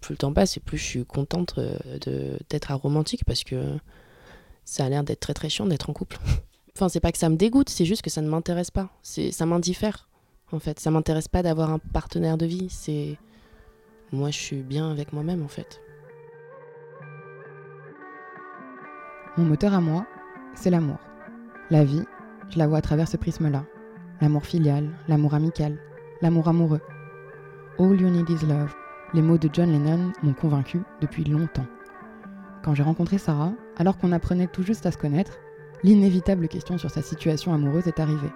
Plus le temps passe et plus je suis contente de, d'être aromantique parce que ça a l'air d'être très très chiant d'être en couple. enfin, c'est pas que ça me dégoûte, c'est juste que ça ne m'intéresse pas. Ça m'indiffère, en fait. Ça m'intéresse pas d'avoir un partenaire de vie. C'est. Moi, je suis bien avec moi-même, en fait. Mon moteur à moi, c'est l'amour. La vie, je la vois à travers ce prisme-là. L'amour filial, l'amour amical, l'amour amoureux. All you need is love. Les mots de John Lennon m'ont convaincu depuis longtemps. Quand j'ai rencontré Sarah, alors qu'on apprenait tout juste à se connaître, l'inévitable question sur sa situation amoureuse est arrivée.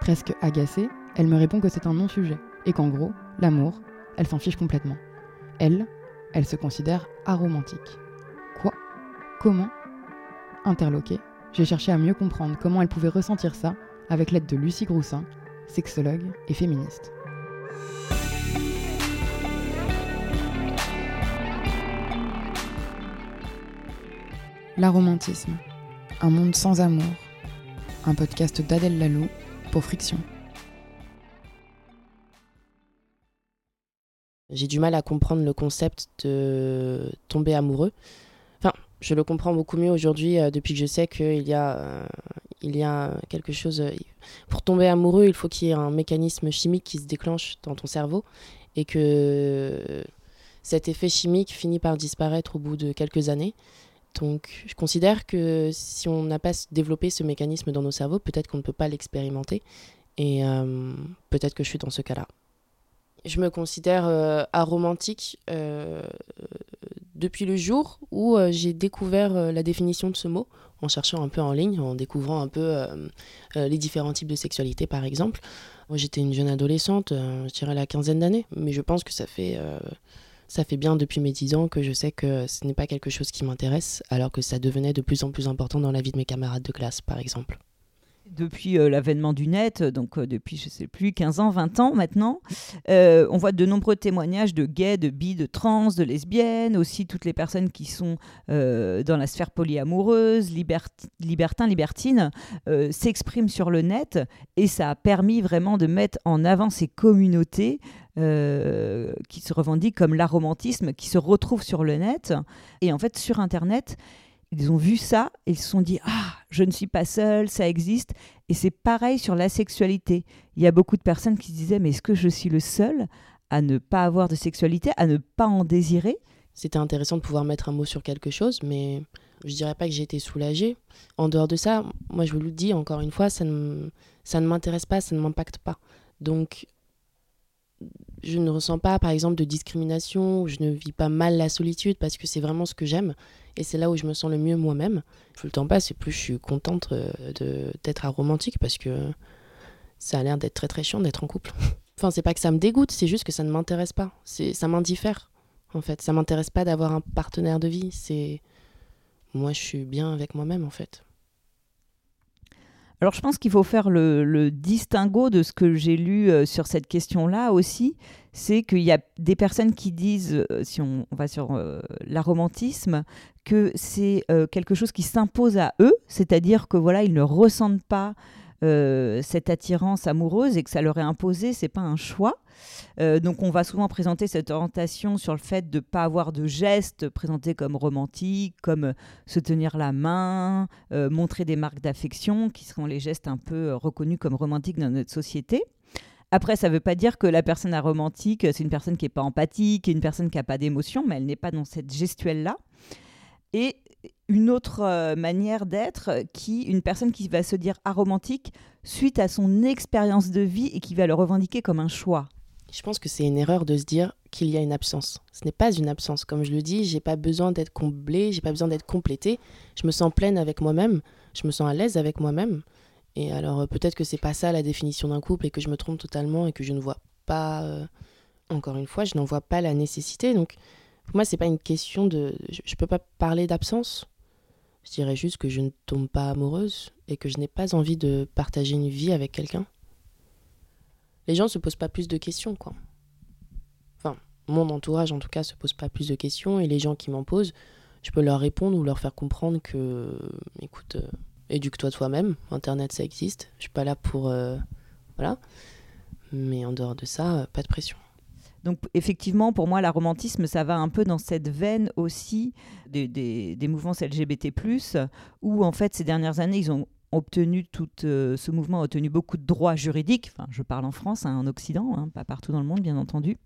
Presque agacée, elle me répond que c'est un non-sujet et qu'en gros, l'amour, elle s'en fiche complètement. Elle, elle se considère aromantique. Quoi? Comment? Interloquée, j'ai cherché à mieux comprendre comment elle pouvait ressentir ça avec l'aide de Lucie Groussin, sexologue et féministe. L'aromantisme, un monde sans amour, un podcast d'Adèle Lalou pour Friction. J'ai du mal à comprendre le concept de tomber amoureux je le comprends beaucoup mieux aujourd'hui euh, depuis que je sais qu'il y, a, euh, il y a quelque chose. Euh, pour tomber amoureux, il faut qu'il y ait un mécanisme chimique qui se déclenche dans ton cerveau et que cet effet chimique finit par disparaître au bout de quelques années. Donc, je considère que si on n'a pas développé ce mécanisme dans nos cerveaux, peut-être qu'on ne peut pas l'expérimenter. Et peut-être que je suis dans ce cas-là. Je me considère aromantique depuis le jour où euh, j'ai découvert euh, la définition de ce mot, en cherchant un peu en ligne, en découvrant un peu euh, les différents types de sexualité par exemple. Moi j'étais une jeune adolescente, je dirais la quinzaine d'années, mais je pense que ça fait, ça fait bien depuis mes 10 ans que je sais que ce n'est pas quelque chose qui m'intéresse, alors que ça devenait de plus en plus important dans la vie de mes camarades de classe par exemple depuis euh, l'avènement du net, donc euh, depuis, je ne sais plus, 15 ans, 20 ans maintenant. Euh, on voit de nombreux témoignages de gays, de bi, de trans, de lesbiennes, aussi toutes les personnes qui sont dans la sphère polyamoureuse, libertines, s'expriment sur le net et ça a permis vraiment de mettre en avant ces communautés qui se revendiquent comme l'aromantisme, qui se retrouvent sur le net. Et en fait, sur Internet, ils ont vu ça ils se sont dit Ah, je ne suis pas seule, ça existe. Et c'est pareil sur la sexualité. Il y a beaucoup de personnes qui se disaient Mais est-ce que je suis le seul à ne pas avoir de sexualité, à ne pas en désirer? C'était intéressant de pouvoir mettre un mot sur quelque chose, mais je dirais pas que j'ai été soulagée. En dehors de ça, moi je vous le dis encore une fois, ça ne, ça ne m'intéresse pas, ça ne m'impacte pas. Donc je ne ressens pas, par exemple, de discrimination, je ne vis pas mal la solitude parce que c'est vraiment ce que j'aime et c'est là où je me sens le mieux moi-même. Plus le temps passe et plus je suis contente euh, d'être aromantique parce que ça a l'air d'être très très chiant d'être en couple. enfin, c'est pas que ça me dégoûte, c'est juste que ça ne m'intéresse pas. Ça m'indiffère, en fait. Ça m'intéresse pas d'avoir un partenaire de vie. C'est. Moi, je suis bien avec moi-même, en fait. Alors je pense qu'il faut faire le, distinguo de ce que j'ai lu euh, sur cette question-là aussi, c'est qu'il y a des personnes qui disent, euh, si on, va sur euh, l'aromantisme, que c'est quelque chose qui s'impose à eux, c'est-à-dire que voilà, ils ne ressentent pas cette attirance amoureuse et que ça leur est imposé, c'est pas un choix. Euh, donc on va souvent présenter cette orientation sur le fait de ne pas avoir de gestes présentés comme romantiques, comme euh, se tenir la main, euh, montrer des marques d'affection, qui seront les gestes un peu reconnus comme romantiques dans notre société. Après, ça ne veut pas dire que la personne aromantique, c'est une personne qui n'est pas empathique, une personne qui n'a pas d'émotion, mais elle n'est pas dans cette gestuelle-là. Et une autre manière d'être, qui une personne qui va se dire aromantique suite à son expérience de vie et qui va le revendiquer comme un choix. Je pense que c'est une erreur de se dire qu'il y a une absence. Ce n'est pas une absence. Comme je le dis, j'ai pas besoin d'être comblée, j'ai pas besoin d'être complétée. Je me sens pleine avec moi-même, je me sens à l'aise avec moi-même. Et alors euh, peut-être que c'est pas ça la définition d'un couple et que je me trompe totalement et que je ne vois pas. Euh, encore une fois, je n'en vois pas la nécessité. Donc pour moi, c'est pas une question de. Je, je peux pas parler d'absence. Je dirais juste que je ne tombe pas amoureuse et que je n'ai pas envie de partager une vie avec quelqu'un les gens se posent pas plus de questions, quoi. Enfin, mon entourage en tout cas se pose pas plus de questions et les gens qui m'en posent, je peux leur répondre ou leur faire comprendre que, écoute, euh, éduque-toi toi-même, Internet ça existe, je suis pas là pour, euh, voilà. Mais en dehors de ça, pas de pression. Donc effectivement, pour moi, l'aromantisme, ça va un peu dans cette veine aussi des, mouvements LGBT+, où en fait, ces dernières années, ont obtenu euh, ce mouvement a obtenu beaucoup de droits juridiques. Je parle en France, hein, en Occident, hein, pas partout dans le monde, bien entendu.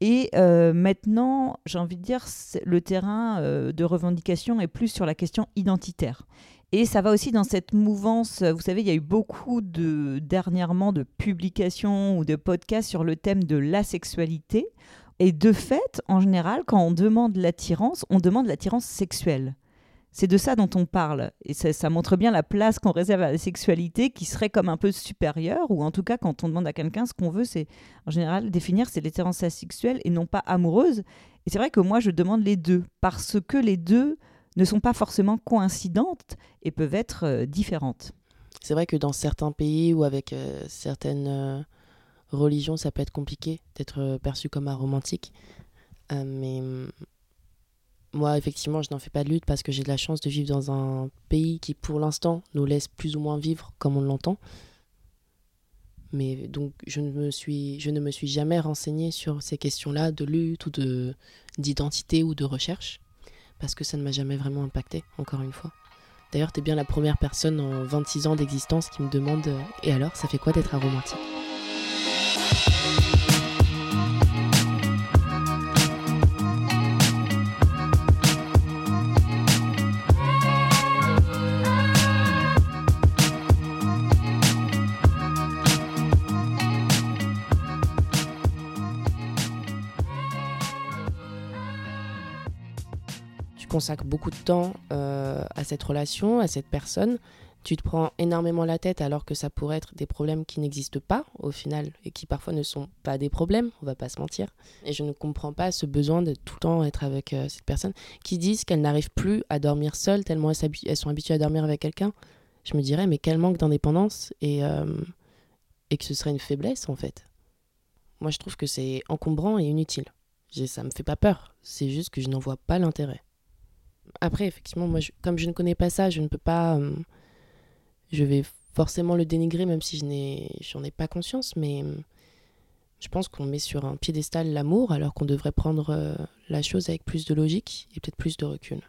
Et euh, maintenant, j'ai envie de dire, le terrain euh, de revendication est plus sur la question identitaire. Et ça va aussi dans cette mouvance. Vous savez, il y a eu beaucoup de dernièrement de publications ou de podcasts sur le thème de l'asexualité. Et de fait, en général, quand on demande l'attirance, on demande l'attirance sexuelle. C'est de ça dont on parle. Et ça, montre bien la place qu'on réserve à la sexualité qui serait comme un peu supérieure, ou en tout cas, quand on demande à quelqu'un ce qu'on veut, c'est en général définir c'est l'attirance sexuelle et non pas amoureuse. Et c'est vrai que moi, je demande les deux, parce que les deux ne sont pas forcément coïncidantes et peuvent être euh, différentes. C'est vrai que dans certains pays ou avec euh, certaines euh, religions, ça peut être compliqué d'être perçu comme aromantique. mais hum, moi, effectivement, je n'en fais pas de lutte parce que j'ai de la chance de vivre dans un pays qui, pour l'instant, nous laisse plus ou moins vivre comme on l'entend. Mais donc, je ne me suis, je ne me suis jamais renseignée sur ces questions-là de lutte ou de d'identité ou de recherche parce que ça ne m'a jamais vraiment impacté, encore une fois. D'ailleurs, tu es bien la première personne en 26 ans d'existence qui me demande euh, Et alors, ça fait quoi d'être aromantique consacres beaucoup de temps euh, à cette relation, à cette personne, tu te prends énormément la tête alors que ça pourrait être des problèmes qui n'existent pas au final et qui parfois ne sont pas des problèmes, on va pas se mentir. Et je ne comprends pas ce besoin de tout le temps être avec euh, cette personne qui disent qu'elles n'arrivent plus à dormir seules tellement elles, sont habituées à dormir avec quelqu'un. Je me dirais mais quel manque d'indépendance et, euh, et que ce serait une faiblesse en fait. Moi je trouve que c'est encombrant et inutile. Ça me fait pas peur, c'est juste que je n'en vois pas l'intérêt après, effectivement, moi, comme je ne connais pas ça, je ne peux pas. Euh, je vais forcément le dénigrer, même si je n'ai, ai pas conscience, mais euh, je pense qu'on met sur un piédestal l'amour, alors qu'on devrait prendre euh, la chose avec plus de logique et peut-être plus de recul.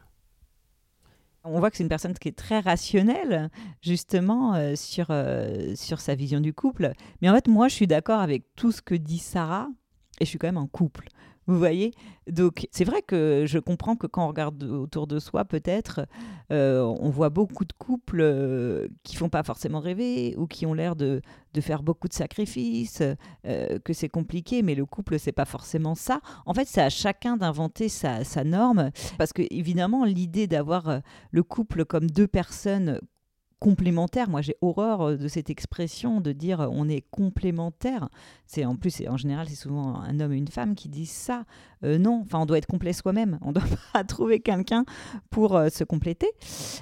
On voit que c'est une personne qui est très rationnelle, justement, sur, sur sa vision du couple. Mais en fait, moi, je suis d'accord avec tout ce que dit Sarah, et je suis quand même en couple. Vous voyez? Donc, c'est vrai que je comprends que quand on regarde autour de soi, peut-être, euh, on voit beaucoup de couples euh, qui font pas forcément rêver ou qui ont l'air de, de, faire beaucoup de sacrifices, euh, que c'est compliqué, mais le couple, c'est pas forcément ça. En fait, c'est à chacun d'inventer sa, sa, norme, parce que, évidemment, l'idée d'avoir le couple comme deux personnes complémentaire. Moi, j'ai horreur euh, de cette expression de dire euh, on est complémentaire. C'est en plus, en général, c'est souvent un homme et une femme qui disent ça. Euh, non, enfin, on doit être complet soi-même. On ne doit pas trouver quelqu'un pour se compléter.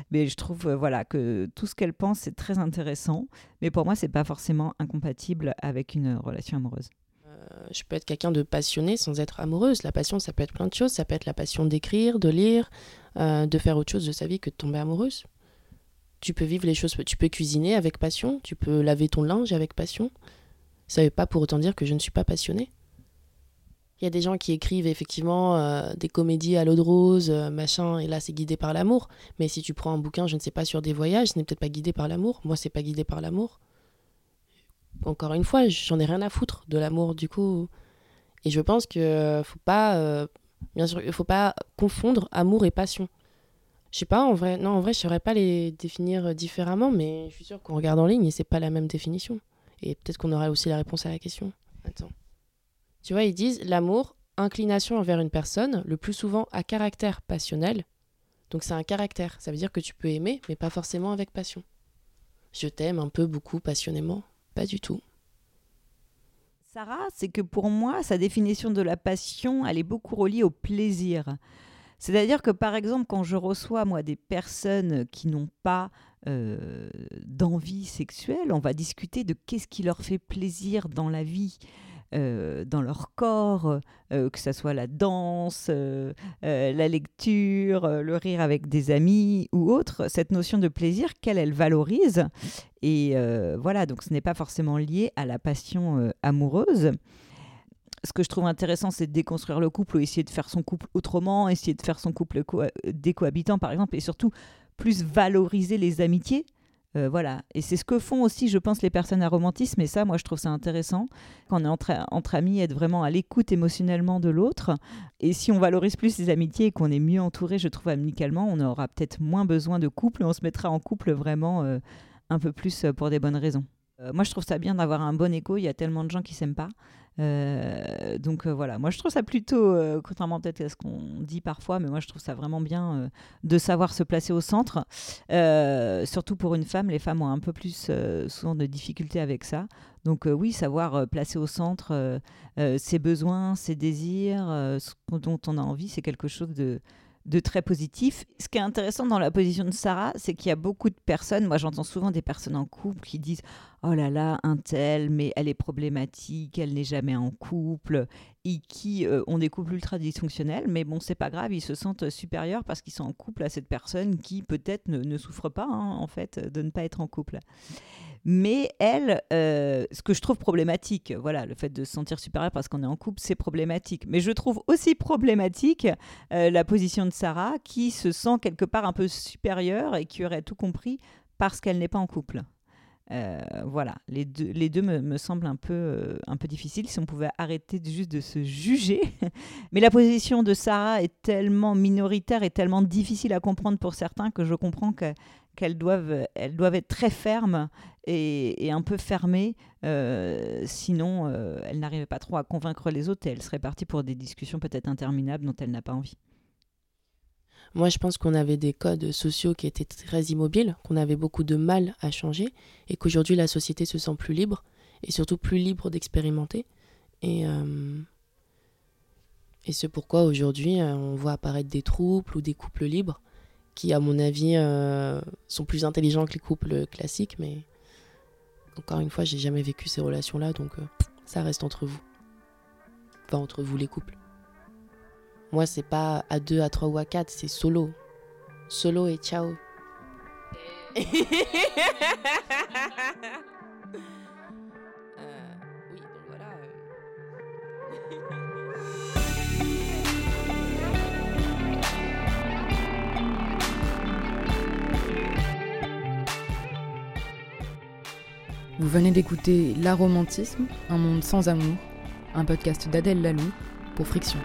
Mais je trouve, voilà, que tout ce qu'elle pense, c'est très intéressant. Mais pour moi, c'est pas forcément incompatible avec une relation amoureuse je peux être quelqu'un de passionné sans être amoureuse. La passion, ça peut être plein de choses. Ça peut être la passion d'écrire, de lire, de faire autre chose de sa vie que de tomber amoureuse. Tu peux vivre les choses, tu peux cuisiner avec passion, tu peux laver ton linge avec passion. Ça ne veut pas pour autant dire que je ne suis pas passionnée. Il y a des gens qui écrivent effectivement euh, des comédies à l'eau de rose, euh, machin, et là c'est guidé par l'amour. Mais si tu prends un bouquin, je ne sais pas, sur des voyages, ce n'est peut-être pas guidé par l'amour. Moi, c'est pas guidé par l'amour. Encore une fois, j'en ai rien à foutre de l'amour, du coup. Et je pense que faut pas, euh, bien sûr, faut pas confondre amour et passion. Je sais pas, en vrai, non, en vrai, je saurais pas les définir différemment, mais je suis sûre qu'on regarde en ligne et c'est pas la même définition. Et peut-être qu'on aurait aussi la réponse à la question. Attends. Tu vois, ils disent l'amour, inclination envers une personne, le plus souvent à caractère passionnel. Donc c'est un caractère, ça veut dire que tu peux aimer, mais pas forcément avec passion. Je t'aime un peu, beaucoup, passionnément, pas du tout. Sarah, c'est que pour moi, sa définition de la passion, elle est beaucoup reliée au plaisir. C'est-à-dire que par exemple, quand je reçois moi des personnes qui n'ont pas euh, d'envie sexuelle, on va discuter de qu'est-ce qui leur fait plaisir dans la vie. Euh, dans leur corps, euh, que ce soit la danse, la lecture, le rire avec des amis ou autre, cette notion de plaisir qu'elle, elle valorise. Et voilà, donc ce n'est pas forcément lié à la passion amoureuse. Ce que je trouve intéressant, c'est de déconstruire le couple ou essayer de faire son couple autrement, essayer de faire son couple des cohabitants, par exemple, et surtout plus valoriser les amitiés. Euh, voilà, et c'est ce que font aussi, je pense, les personnes à romantisme, et ça, moi, je trouve ça intéressant, quand on est entre, amis, être vraiment à l'écoute émotionnellement de l'autre. Et si on valorise plus les amitiés et qu'on est mieux entouré, je trouve, amicalement, on aura peut-être moins besoin de couple, on se mettra en couple vraiment euh, un peu plus euh, pour des bonnes raisons. moi, je trouve ça bien d'avoir un bon écho, il y a tellement de gens qui s'aiment pas. Euh, donc euh, voilà, moi je trouve ça plutôt, euh, contrairement peut-être à ce qu'on dit parfois, mais moi je trouve ça vraiment bien de savoir se placer au centre. surtout pour une femme, les femmes ont un peu plus souvent de difficultés avec ça. Donc oui, savoir placer au centre ses besoins, ses désirs, ce dont on a envie, c'est quelque chose de, de très positif. Ce qui est intéressant dans la position de Sarah, c'est qu'il y a beaucoup de personnes, moi j'entends souvent des personnes en couple qui disent Oh là là, un tel, mais elle est problématique, elle n'est jamais en couple, et qui euh, ont des couples ultra dysfonctionnels, mais bon, c'est pas grave, ils se sentent supérieurs parce qu'ils sont en couple à cette personne qui peut-être ne, souffre pas, hein, en fait, de ne pas être en couple. Mais elle, euh, ce que je trouve problématique, voilà, le fait de se sentir supérieur parce qu'on est en couple, c'est problématique. Mais je trouve aussi problématique euh, la position de Sarah qui se sent quelque part un peu supérieure et qui aurait tout compris parce qu'elle n'est pas en couple. Euh, voilà, les deux, les deux me, semblent un peu, un peu difficiles si on pouvait arrêter juste de se juger. Mais la position de Sarah est tellement minoritaire et tellement difficile à comprendre pour certains que je comprends que qu'elles doivent, elles doivent être très fermes et, un peu fermées, euh, sinon euh, elle n'arrivait pas trop à convaincre les autres et elle serait partie pour des discussions peut-être interminables dont elle n'a pas envie. Moi, je pense qu'on avait des codes sociaux qui étaient très immobiles, qu'on avait beaucoup de mal à changer, et qu'aujourd'hui la société se sent plus libre, et surtout plus libre d'expérimenter. Et, euh, et c'est pourquoi aujourd'hui on voit apparaître des troubles ou des couples libres qui, à mon avis, euh, sont plus intelligents que les couples classiques. Mais encore une fois, j'ai jamais vécu ces relations-là, donc euh, ça reste entre vous. Enfin, entre vous les couples. Moi, c'est pas à deux, à trois ou à quatre, c'est solo. Solo et ciao. Vous venez d'écouter L'aromantisme, un monde sans amour, un podcast d'Adèle Lalou pour Friction.